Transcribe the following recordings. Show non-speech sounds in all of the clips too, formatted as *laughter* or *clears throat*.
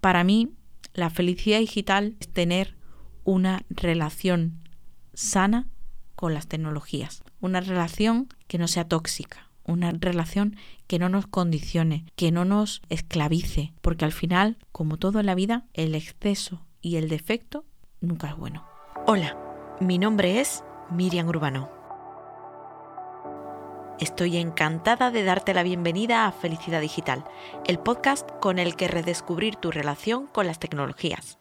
Para mí, la felicidad digital es tener una relación sana con las tecnologías, una relación que no sea tóxica, una relación que no nos condicione, que no nos esclavice, porque al final, como todo en la vida, el exceso y el defecto nunca es bueno. Hola, mi nombre es Miriam Urbano. Estoy encantada de darte la bienvenida a Felicidad Digital, el podcast con el que redescubrir tu relación con las tecnologías.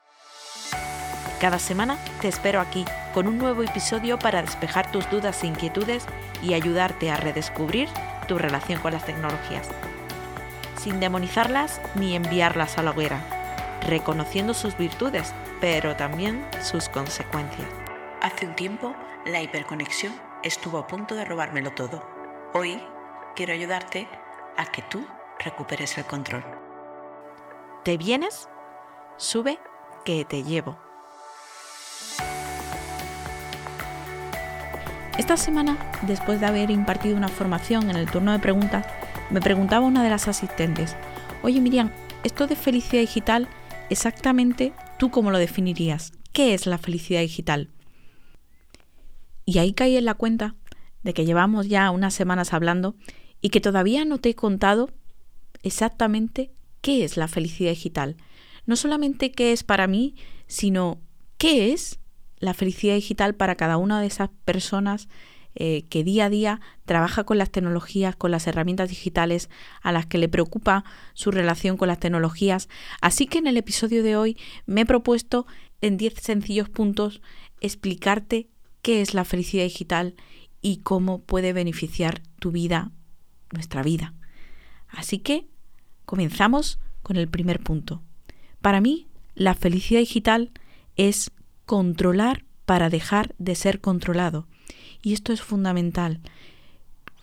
Cada semana te espero aquí con un nuevo episodio para despejar tus dudas e inquietudes y ayudarte a redescubrir tu relación con las tecnologías. Sin demonizarlas ni enviarlas a la hoguera, reconociendo sus virtudes, pero también sus consecuencias. Hace un tiempo, la hiperconexión estuvo a punto de robármelo todo. Hoy quiero ayudarte a que tú recuperes el control. ¿Te vienes? Sube que te llevo. Esta semana, después de haber impartido una formación en el turno de preguntas, me preguntaba una de las asistentes, oye Miriam, esto de felicidad digital, exactamente tú cómo lo definirías? ¿Qué es la felicidad digital? Y ahí caí en la cuenta de que llevamos ya unas semanas hablando y que todavía no te he contado exactamente qué es la felicidad digital. No solamente qué es para mí, sino qué es la felicidad digital para cada una de esas personas eh, que día a día trabaja con las tecnologías, con las herramientas digitales, a las que le preocupa su relación con las tecnologías. Así que en el episodio de hoy me he propuesto en 10 sencillos puntos explicarte qué es la felicidad digital y cómo puede beneficiar tu vida, nuestra vida. Así que comenzamos con el primer punto. Para mí, la felicidad digital es controlar para dejar de ser controlado. Y esto es fundamental.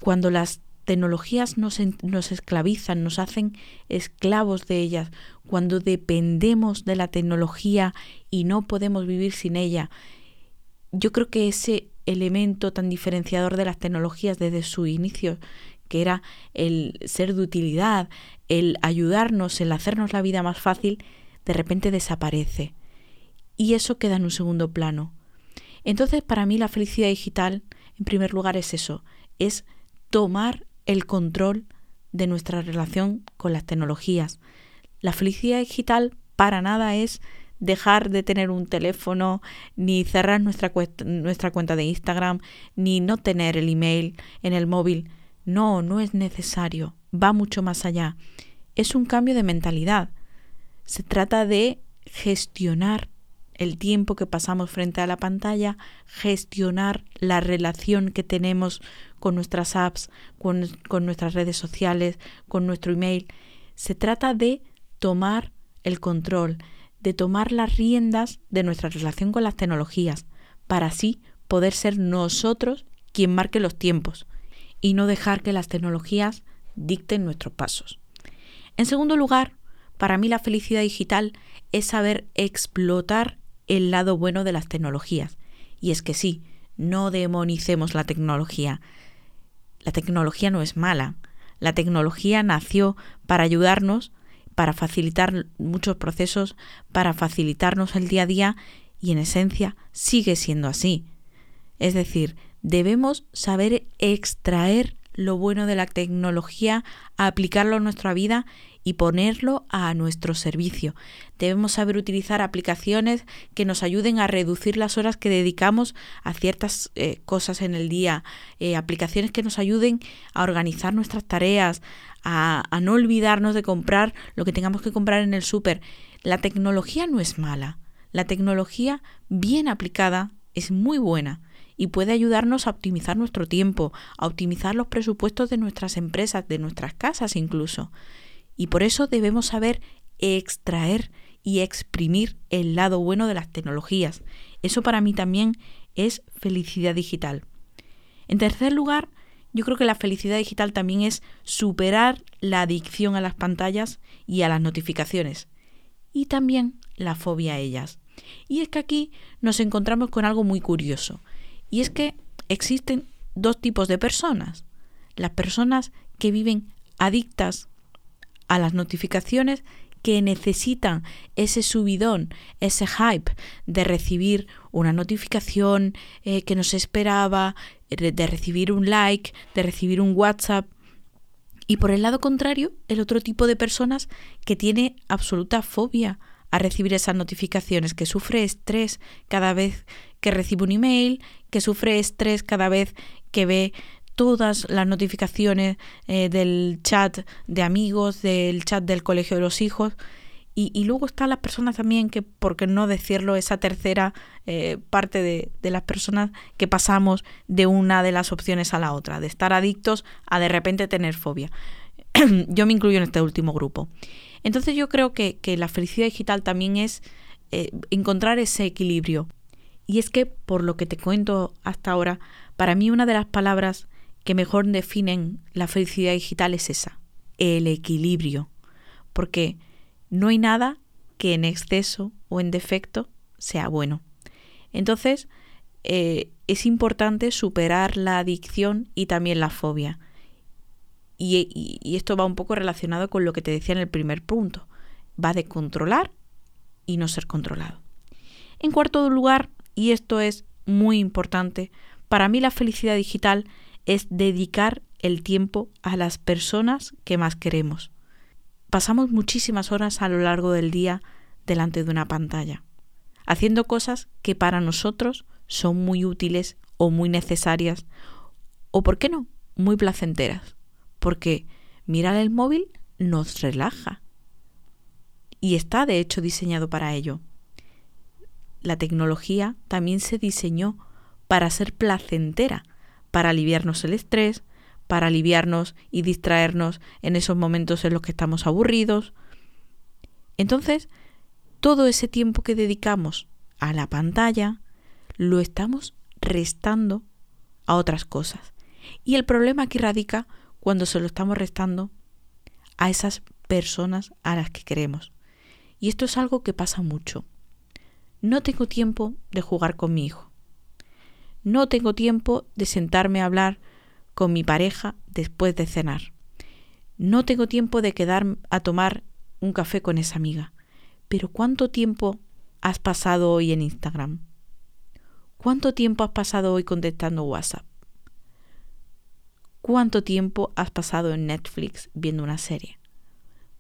Cuando las tecnologías nos, nos, esclavizan, nos hacen esclavos de ellas, cuando dependemos de la tecnología y no podemos vivir sin ella, yo creo que ese elemento tan diferenciador de las tecnologías desde su inicio, que era el ser de utilidad, el ayudarnos, el hacernos la vida más fácil, de repente desaparece y eso queda en un segundo plano. Entonces, para mí la felicidad digital, en primer lugar, es eso, es tomar el control de nuestra relación con las tecnologías. La felicidad digital para nada es dejar de tener un teléfono, ni cerrar nuestra, nuestra cuenta de Instagram, ni no tener el email en el móvil. No, no es necesario, va mucho más allá. Es un cambio de mentalidad. Se trata de gestionar el tiempo que pasamos frente a la pantalla, gestionar la relación que tenemos con nuestras apps, con, nuestras redes sociales, con nuestro email. Se trata de tomar el control, de tomar las riendas de nuestra relación con las tecnologías, para así poder ser nosotros quien marque los tiempos y no dejar que las tecnologías dicten nuestros pasos. En segundo lugar, para mí la felicidad digital es saber explotar el lado bueno de las tecnologías. Y es que sí, no demonicemos la tecnología. La tecnología no es mala. La tecnología nació para ayudarnos, para facilitar muchos procesos, para facilitarnos el día a día y en esencia sigue siendo así. Es decir, debemos saber extraer lo bueno de la tecnología, aplicarlo en nuestra vida y ponerlo a nuestro servicio. Debemos saber utilizar aplicaciones que nos ayuden a reducir las horas que dedicamos a ciertas eh, cosas en el día, eh, aplicaciones que nos ayuden a organizar nuestras tareas, a, no olvidarnos de comprar lo que tengamos que comprar en el súper. La tecnología no es mala. La tecnología bien aplicada es muy buena y puede ayudarnos a optimizar nuestro tiempo, a optimizar los presupuestos de nuestras empresas, de nuestras casas incluso. Y por eso debemos saber extraer y exprimir el lado bueno de las tecnologías. Eso para mí también es felicidad digital. En tercer lugar, yo creo que la felicidad digital también es superar la adicción a las pantallas y a las notificaciones. Y también la fobia a ellas. Y es que aquí nos encontramos con algo muy curioso. Y es que existen dos tipos de personas. Las personas que viven adictas a las notificaciones que necesitan ese subidón, ese hype de recibir una notificación eh, que no se esperaba, de recibir un like, de recibir un WhatsApp. Y por el lado contrario, el otro tipo de personas que tiene absoluta fobia a recibir esas notificaciones, que sufre estrés cada vez que recibe un email, que sufre estrés cada vez que ve todas las notificaciones eh, del chat de amigos, del chat del colegio de los hijos. Y, luego están las personas también que, por qué no decirlo, esa tercera eh, parte de, de, las personas que pasamos de una de las opciones a la otra, de estar adictos a de repente tener fobia. *clears throat* yo me incluyo en este último grupo. Entonces yo creo que, que la felicidad digital también es eh, encontrar ese equilibrio. Y es que, por lo que te cuento hasta ahora, para mí una de las palabras que mejor definen la felicidad digital es esa, el equilibrio, porque no hay nada que en exceso o en defecto sea bueno. Entonces, eh, es importante superar la adicción y también la fobia. Y, y, esto va un poco relacionado con lo que te decía en el primer punto. Va de controlar y no ser controlado. En cuarto lugar, y esto es muy importante, para mí la felicidad digital es dedicar el tiempo a las personas que más queremos. Pasamos muchísimas horas a lo largo del día delante de una pantalla, haciendo cosas que para nosotros son muy útiles o muy necesarias, o por qué no, muy placenteras, porque mirar el móvil nos relaja y está de hecho diseñado para ello. La tecnología también se diseñó para ser placentera, para aliviarnos el estrés, para aliviarnos y distraernos en esos momentos en los que estamos aburridos. Entonces, todo ese tiempo que dedicamos a la pantalla lo estamos restando a otras cosas. Y el problema aquí radica cuando se lo estamos restando a esas personas a las que queremos. Y esto es algo que pasa mucho. No tengo tiempo de jugar con mi hijo. No tengo tiempo de sentarme a hablar con mi pareja después de cenar. No tengo tiempo de quedar a tomar un café con esa amiga. Pero ¿cuánto tiempo has pasado hoy en Instagram? ¿Cuánto tiempo has pasado hoy contestando WhatsApp? ¿Cuánto tiempo has pasado en Netflix viendo una serie?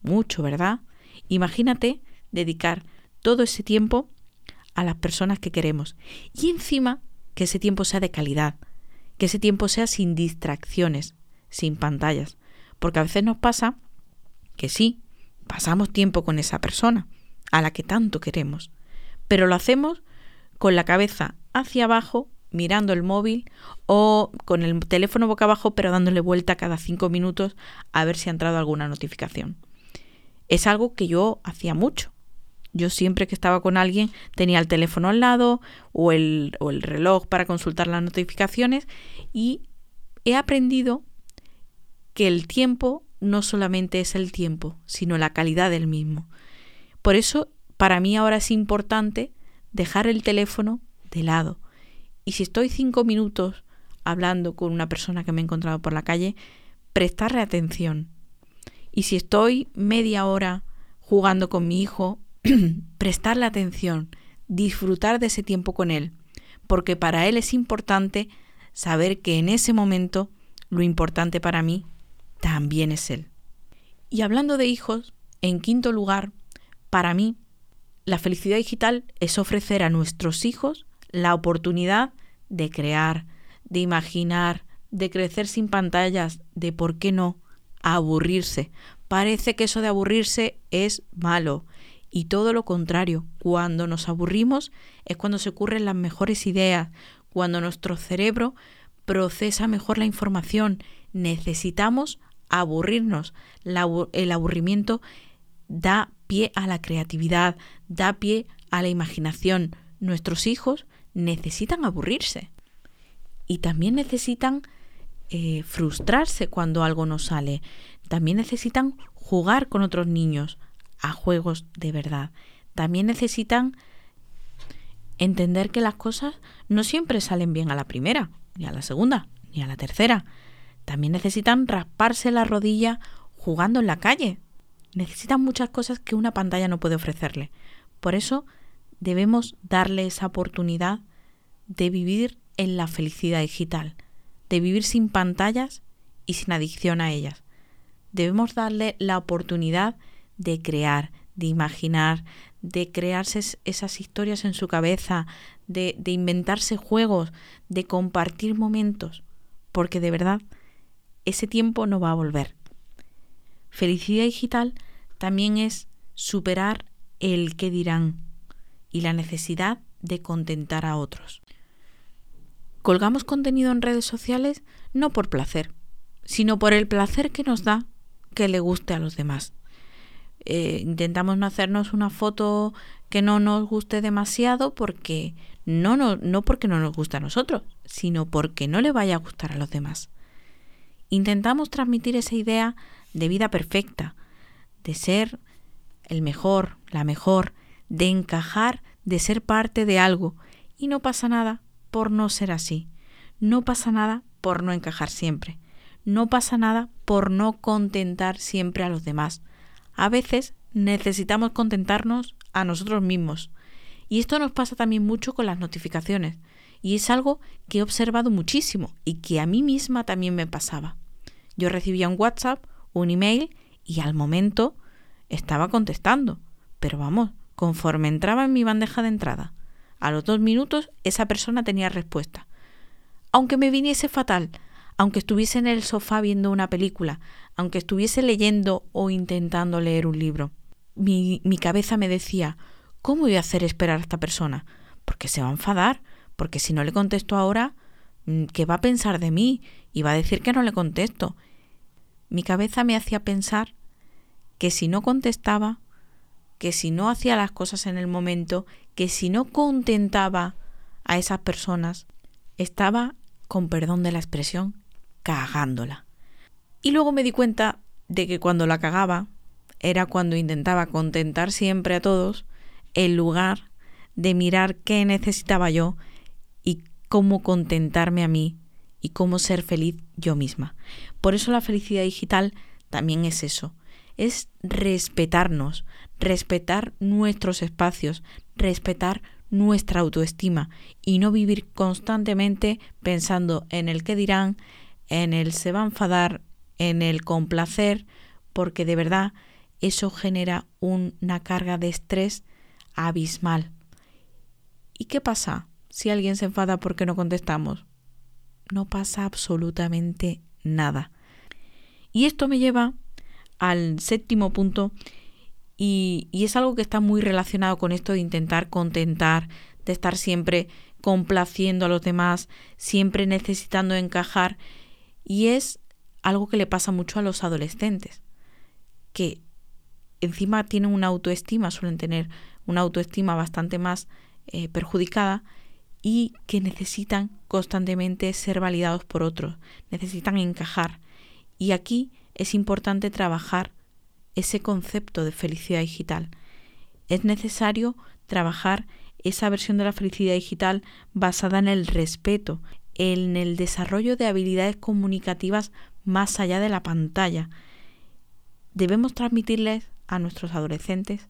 Mucho, ¿verdad? Imagínate dedicar todo ese tiempo a las personas que queremos. Y encima que ese tiempo sea de calidad, que ese tiempo sea sin distracciones, sin pantallas, porque a veces nos pasa que sí, pasamos tiempo con esa persona, a la que tanto queremos, pero lo hacemos con la cabeza hacia abajo, mirando el móvil o con el teléfono boca abajo, pero dándole vuelta cada cinco minutos a ver si ha entrado alguna notificación. Es algo que yo hacía mucho. Yo siempre que estaba con alguien tenía el teléfono al lado o el, o el reloj para consultar las notificaciones y he aprendido que el tiempo no solamente es el tiempo, sino la calidad del mismo. Por eso, para mí ahora es importante dejar el teléfono de lado. Y si estoy cinco minutos hablando con una persona que me he encontrado por la calle, prestarle atención. Y si estoy media hora jugando con mi hijo *clears throat* prestarle atención, disfrutar de ese tiempo con él, porque para él es importante saber que en ese momento lo importante para mí también es él. Y hablando de hijos, en quinto lugar, para mí, la felicidad digital es ofrecer a nuestros hijos la oportunidad de crear, de imaginar, de crecer sin pantallas, de por qué no, aburrirse. Parece que eso de aburrirse es malo, y todo lo contrario, cuando nos aburrimos es cuando se ocurren las mejores ideas, cuando nuestro cerebro procesa mejor la información. Necesitamos aburrirnos. el aburrimiento da pie a la creatividad, da pie a la imaginación. Nuestros hijos necesitan aburrirse y también necesitan eh, frustrarse cuando algo no sale. También necesitan jugar con otros niños, a juegos de verdad. También necesitan entender que las cosas no siempre salen bien a la primera, ni a la segunda, ni a la tercera. También necesitan rasparse la rodilla jugando en la calle. necesitan muchas cosas que una pantalla no puede ofrecerle. Por eso debemos darle esa oportunidad de vivir en la felicidad digital, de vivir sin pantallas y sin adicción a ellas. Debemos darle la oportunidad de crear, de imaginar, de crearse esas historias en su cabeza, de, de inventarse juegos, de compartir momentos, porque de verdad ese tiempo no va a volver. Felicidad digital también es superar el que dirán y la necesidad de contentar a otros. Colgamos contenido en redes sociales no por placer, sino por el placer que nos da que le guste a los demás. Eh, intentamos no hacernos una foto que no nos guste demasiado porque no, no, no porque no nos gusta a nosotros, sino porque no le vaya a gustar a los demás. Intentamos transmitir esa idea de vida perfecta, de ser el mejor, la mejor, de encajar, de ser parte de algo, y no pasa nada por no ser así. No pasa nada por no encajar siempre. No pasa nada por no contentar siempre a los demás. A veces necesitamos contentarnos a nosotros mismos. Y esto nos pasa también mucho con las notificaciones. Y es algo que he observado muchísimo y que a mí misma también me pasaba. Yo recibía un WhatsApp, un email y al momento estaba contestando. Pero vamos, conforme entraba en mi bandeja de entrada, a los dos minutos esa persona tenía respuesta. Aunque me viniese fatal, aunque estuviese en el sofá viendo una película, aunque estuviese leyendo o intentando leer un libro. Mi, cabeza me decía, ¿cómo voy a hacer esperar a esta persona? Porque se va a enfadar, porque si no le contesto ahora, mm, ¿qué va a pensar de mí? Y va a decir que no le contesto. Mi cabeza me hacía pensar que si no contestaba, que si no hacía las cosas en el momento, que si no contentaba a esas personas, estaba, con perdón de la expresión, cagándola. Y luego me di cuenta de que cuando la cagaba era cuando intentaba contentar siempre a todos en lugar de mirar qué necesitaba yo y cómo contentarme a mí y cómo ser feliz yo misma. Por eso la felicidad digital también es eso, es respetarnos, respetar nuestros espacios, respetar nuestra autoestima y no vivir constantemente pensando en el que dirán, en el se va a enfadar, en el complacer, porque de verdad eso genera una carga de estrés abismal. ¿Y qué pasa si alguien se enfada porque no contestamos? No pasa absolutamente nada. Y esto me lleva al séptimo punto y, es algo que está muy relacionado con esto de intentar contentar, de estar siempre complaciendo a los demás, siempre necesitando encajar. Y es algo que le pasa mucho a los adolescentes, que encima tienen una autoestima, suelen tener una autoestima bastante más eh, perjudicada y que necesitan constantemente ser validados por otros, necesitan encajar. Y aquí es importante trabajar ese concepto de felicidad digital. Es necesario trabajar esa versión de la felicidad digital basada en el respeto, en el desarrollo de habilidades comunicativas más allá de la pantalla. Debemos transmitirles a nuestros adolescentes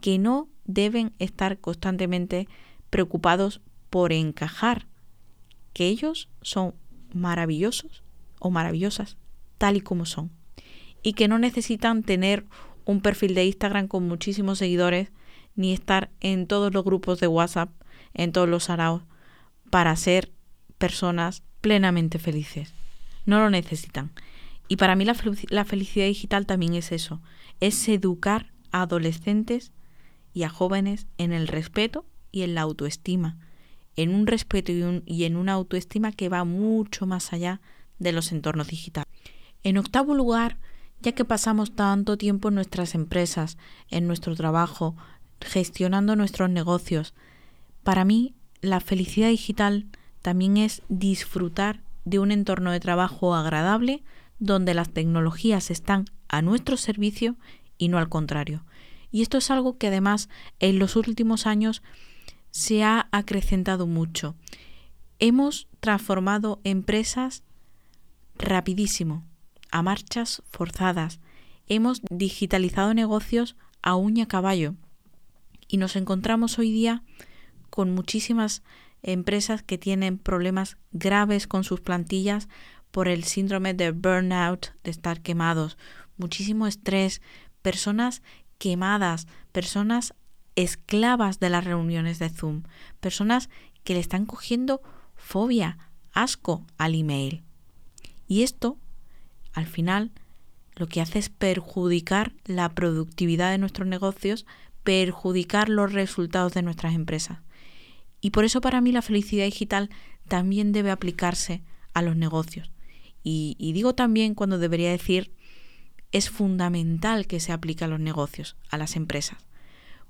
que no deben estar constantemente preocupados por encajar, que ellos son maravillosos o maravillosas tal y como son y que no necesitan tener un perfil de Instagram con muchísimos seguidores ni estar en todos los grupos de WhatsApp, en todos los araos, para ser personas plenamente felices. No lo necesitan. Y para mí la, la felicidad digital también es eso, es educar a adolescentes y a jóvenes en el respeto y en la autoestima, en un respeto y, y en una autoestima que va mucho más allá de los entornos digitales. En octavo lugar, ya que pasamos tanto tiempo en nuestras empresas, en nuestro trabajo, gestionando nuestros negocios. Para mí, la felicidad digital también es disfrutar de un entorno de trabajo agradable donde las tecnologías están a nuestro servicio y no al contrario. Y esto es algo que además en los últimos años se ha acrecentado mucho. Hemos transformado empresas rapidísimo a marchas forzadas hemos digitalizado negocios a uña caballo y nos encontramos hoy día con muchísimas empresas que tienen problemas graves con sus plantillas por el síndrome de burnout, de estar quemados, muchísimo estrés, personas quemadas, personas esclavas de las reuniones de Zoom, personas que le están cogiendo fobia, asco al email. Y esto, al final, lo que hace es perjudicar la productividad de nuestros negocios, perjudicar los resultados de nuestras empresas. Y por eso para mí la felicidad digital también debe aplicarse a los negocios. Y, digo también cuando debería decir es fundamental que se aplique a los negocios, a las empresas.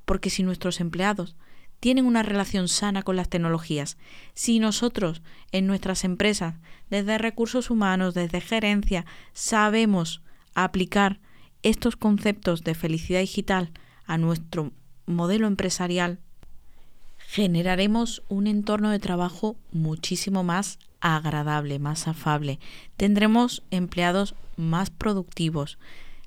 Porque si nuestros empleados tienen una relación sana con las tecnologías, si nosotros en nuestras empresas, desde recursos humanos, desde gerencia, sabemos aplicar estos conceptos de felicidad digital a nuestro modelo empresarial, generaremos un entorno de trabajo muchísimo más agradable, más afable. Tendremos empleados más productivos.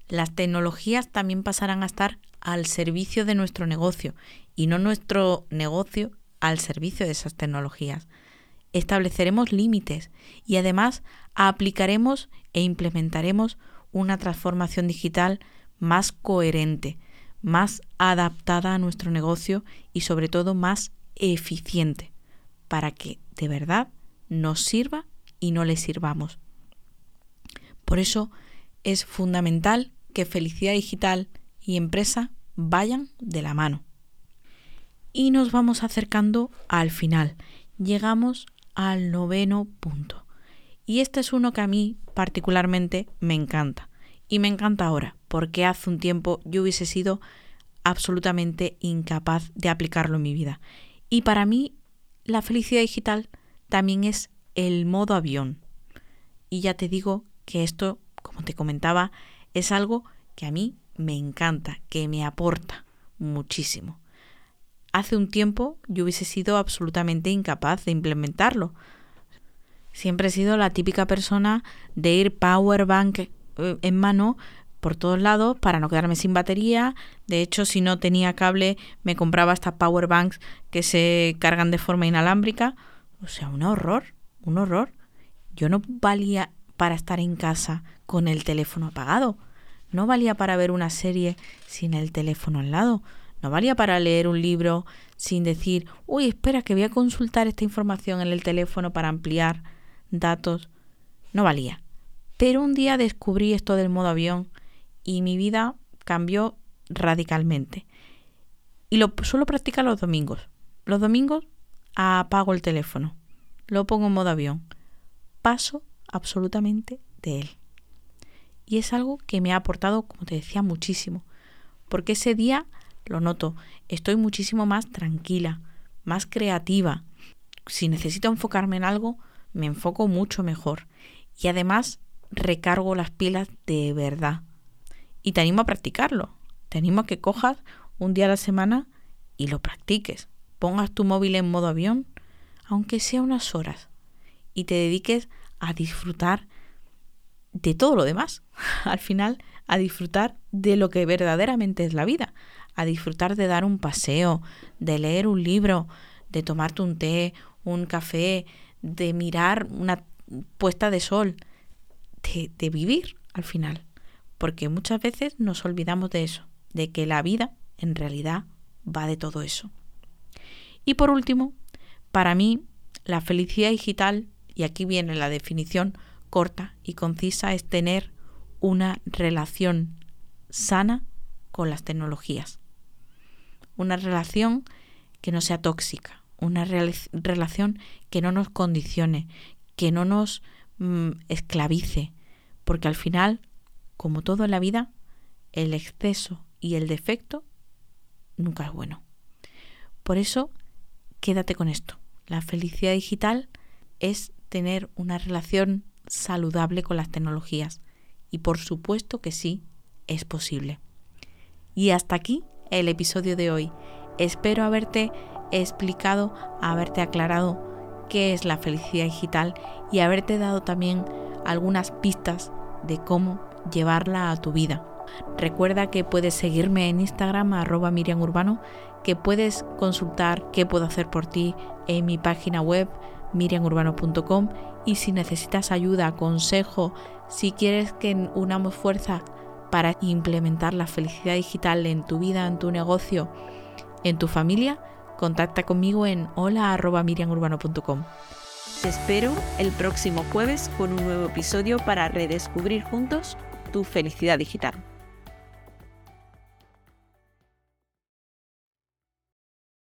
Las tecnologías también pasarán a estar al servicio de nuestro negocio y no nuestro negocio al servicio de esas tecnologías. Estableceremos límites y además aplicaremos e implementaremos una transformación digital más coherente, más adaptada a nuestro negocio y sobre todo más eficiente para que de verdad nos sirva y no le sirvamos. Por eso es fundamental que felicidad digital y empresa vayan de la mano. Y nos vamos acercando al final. Llegamos al noveno punto. Y este es uno que a mí particularmente me encanta. Y me encanta ahora, porque hace un tiempo yo hubiese sido absolutamente incapaz de aplicarlo en mi vida. Y para mí la felicidad digital también es el modo avión. Y ya te digo que esto, como te comentaba, es algo que a mí me encanta, que me aporta muchísimo. Hace un tiempo yo hubiese sido absolutamente incapaz de implementarlo. Siempre he sido la típica persona de ir power bank eh, en mano por todos lados para no quedarme sin batería. De hecho, si no tenía cable, me compraba estas power banks que se cargan de forma inalámbrica. O sea, un horror, un horror. Yo no valía para estar en casa con el teléfono apagado. No valía para ver una serie sin el teléfono al lado. No valía para leer un libro sin decir, uy, espera que voy a consultar esta información en el teléfono para ampliar datos. No valía. Pero un día descubrí esto del modo avión y mi vida cambió radicalmente. Y lo suelo practicar los domingos. Los domingos apago el teléfono, lo pongo en modo avión, paso absolutamente de él. Y es algo que me ha aportado, como te decía, muchísimo. Porque ese día, lo noto, estoy muchísimo más tranquila, más creativa. Si necesito enfocarme en algo, me enfoco mucho mejor. Y además, recargo las pilas de verdad. Y te animo a practicarlo. Te animo a que cojas un día a la semana y lo practiques. Pongas tu móvil en modo avión, aunque sea unas horas, y te dediques a disfrutar de todo lo demás. *laughs* Al final, a disfrutar de lo que verdaderamente es la vida. A disfrutar de dar un paseo, de leer un libro, de tomarte un té, un café, de mirar una puesta de sol, de, de vivir al final porque muchas veces nos olvidamos de eso, de que la vida en realidad va de todo eso. Y por último, para mí, la felicidad digital, y aquí viene la definición corta y concisa, es tener una relación sana con las tecnologías. Una relación que no sea tóxica, una relación que no nos condicione, que no nos mm, esclavice, porque al final como todo en la vida, el exceso y el defecto nunca es bueno. Por eso, quédate con esto. La felicidad digital es tener una relación saludable con las tecnologías. Y por supuesto que sí, es posible. Y hasta aquí el episodio de hoy. Espero haberte explicado, haberte aclarado qué es la felicidad digital y haberte dado también algunas pistas de cómo llevarla a tu vida. Recuerda que puedes seguirme en Instagram arroba Miriam Urbano, que puedes consultar qué puedo hacer por ti en mi página web miriamurbano.com y si necesitas ayuda, consejo, si quieres que unamos fuerza para implementar la felicidad digital en tu vida, en tu negocio, en tu familia, contacta conmigo en hola.miriamurbano.com. Te espero el próximo jueves con un nuevo episodio para redescubrir juntos tu felicidad digital.